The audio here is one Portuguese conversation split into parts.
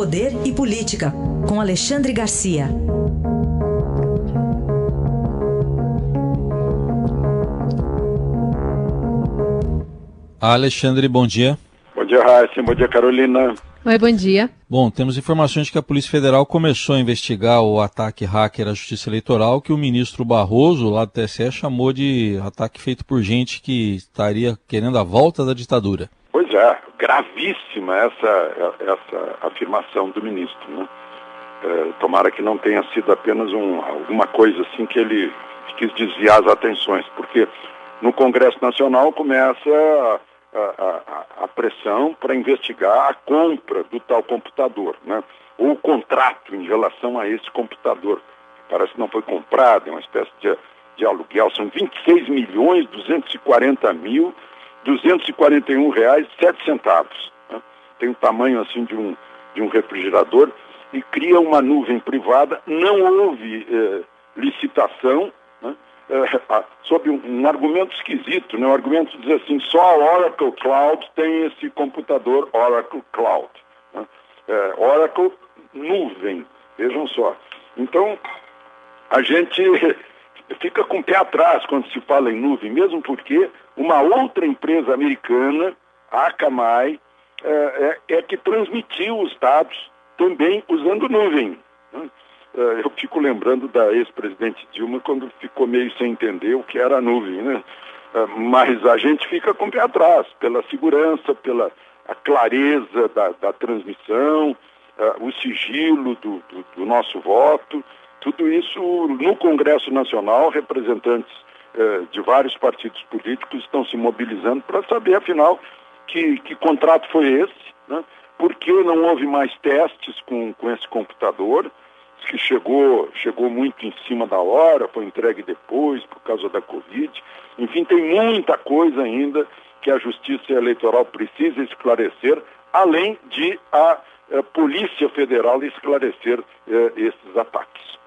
Poder e Política, com Alexandre Garcia. Alexandre, bom dia. Bom dia, Raíssa. Bom dia, Carolina. Oi, bom dia. Bom, temos informações de que a Polícia Federal começou a investigar o ataque hacker à Justiça Eleitoral que o ministro Barroso, lá do TSE, chamou de ataque feito por gente que estaria querendo a volta da ditadura. É, gravíssima essa, essa afirmação do ministro. Né? É, tomara que não tenha sido apenas um, alguma coisa assim que ele quis desviar as atenções, porque no Congresso Nacional começa a, a, a pressão para investigar a compra do tal computador, né? ou o contrato em relação a esse computador. Parece que não foi comprado, é uma espécie de, de aluguel. São 26 milhões 240 mil 241 reais 7 centavos. Né? Tem o tamanho assim de um, de um refrigerador e cria uma nuvem privada. Não houve eh, licitação, é, sob um, um, argumento esquisito, né? O argumento diz assim, só a Oracle Cloud tem esse computador Oracle Cloud. Né? É, Oracle nuvem, vejam só. Então, a gente fica com o pé atrás quando se fala em nuvem, mesmo porque uma outra empresa americana, a Akamai, é, é, é que transmitiu os dados também usando nuvem. Né? É, eu fico lembrando da ex-presidente Dilma quando ficou meio sem entender o que era a nuvem, né? É, mas a gente fica com o pé atrás, pela segurança, pela clareza da, da transmissão, uh, o sigilo do, do, do, nosso voto, tudo isso no Congresso Nacional, representantes uh, de vários partidos políticos estão se mobilizando para saber, afinal, que, que contrato foi esse, né? por que não houve mais testes com, com esse computador, que chegou, chegou muito em cima da hora, foi entregue depois por causa da Covid. Enfim, tem muita coisa ainda que a Justiça Eleitoral precisa esclarecer, além de a, a eh, Polícia Federal esclarecer eh, esses ataques.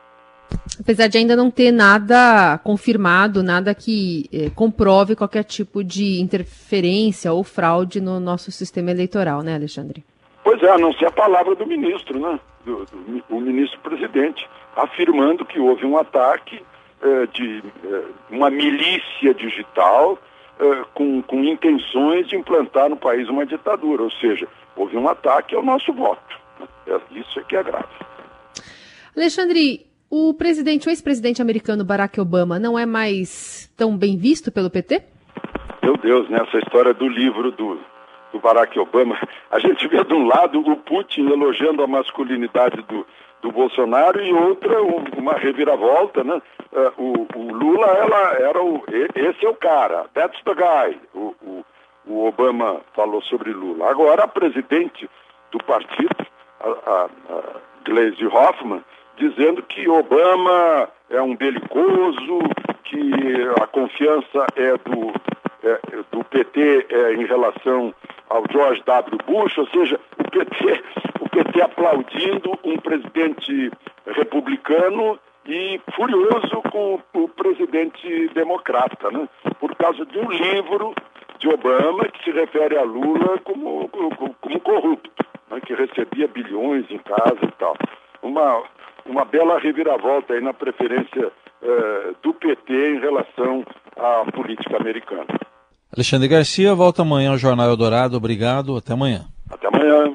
Apesar de ainda não ter nada confirmado, nada que eh, comprove qualquer tipo de interferência ou fraude no nosso sistema eleitoral, né, Alexandre? Pois é, a não ser a palavra do ministro, né? Do, do o ministro-presidente, afirmando que houve um ataque eh, de eh, uma milícia digital com, com intenções de implantar no país uma ditadura, ou seja, houve um ataque ao nosso voto. Isso é que é grave. Alexandre, o presidente, o ex-presidente americano Barack Obama não é mais tão bem visto pelo PT? Meu Deus, né? Essa história do livro do do Barack Obama, a gente vê de um lado o Putin elogiando a masculinidade do, do Bolsonaro e outra uma reviravolta, né? Uh, o, o, Lula ela, era o, esse é o cara, that's the guy. O, o, o, Obama falou sobre Lula. Agora a presidente do partido, a, a, a Gleisi Hoffmann, dizendo que Obama é um belicoso, que a confiança é do, é, do PT é, em relação ao George W. Bush, ou seja, o PT, o PT aplaudindo um presidente republicano e furioso com o presidente democrata, né? por causa de um livro de Obama que se refere a Lula como, como, como corrupto, né? que recebia bilhões em casa e tal. Uma, uma bela reviravolta aí na preferência eh, do PT em relação à política americana. Alexandre Garcia volta amanhã ao Jornal Eldorado. Obrigado. Até amanhã. Até amanhã.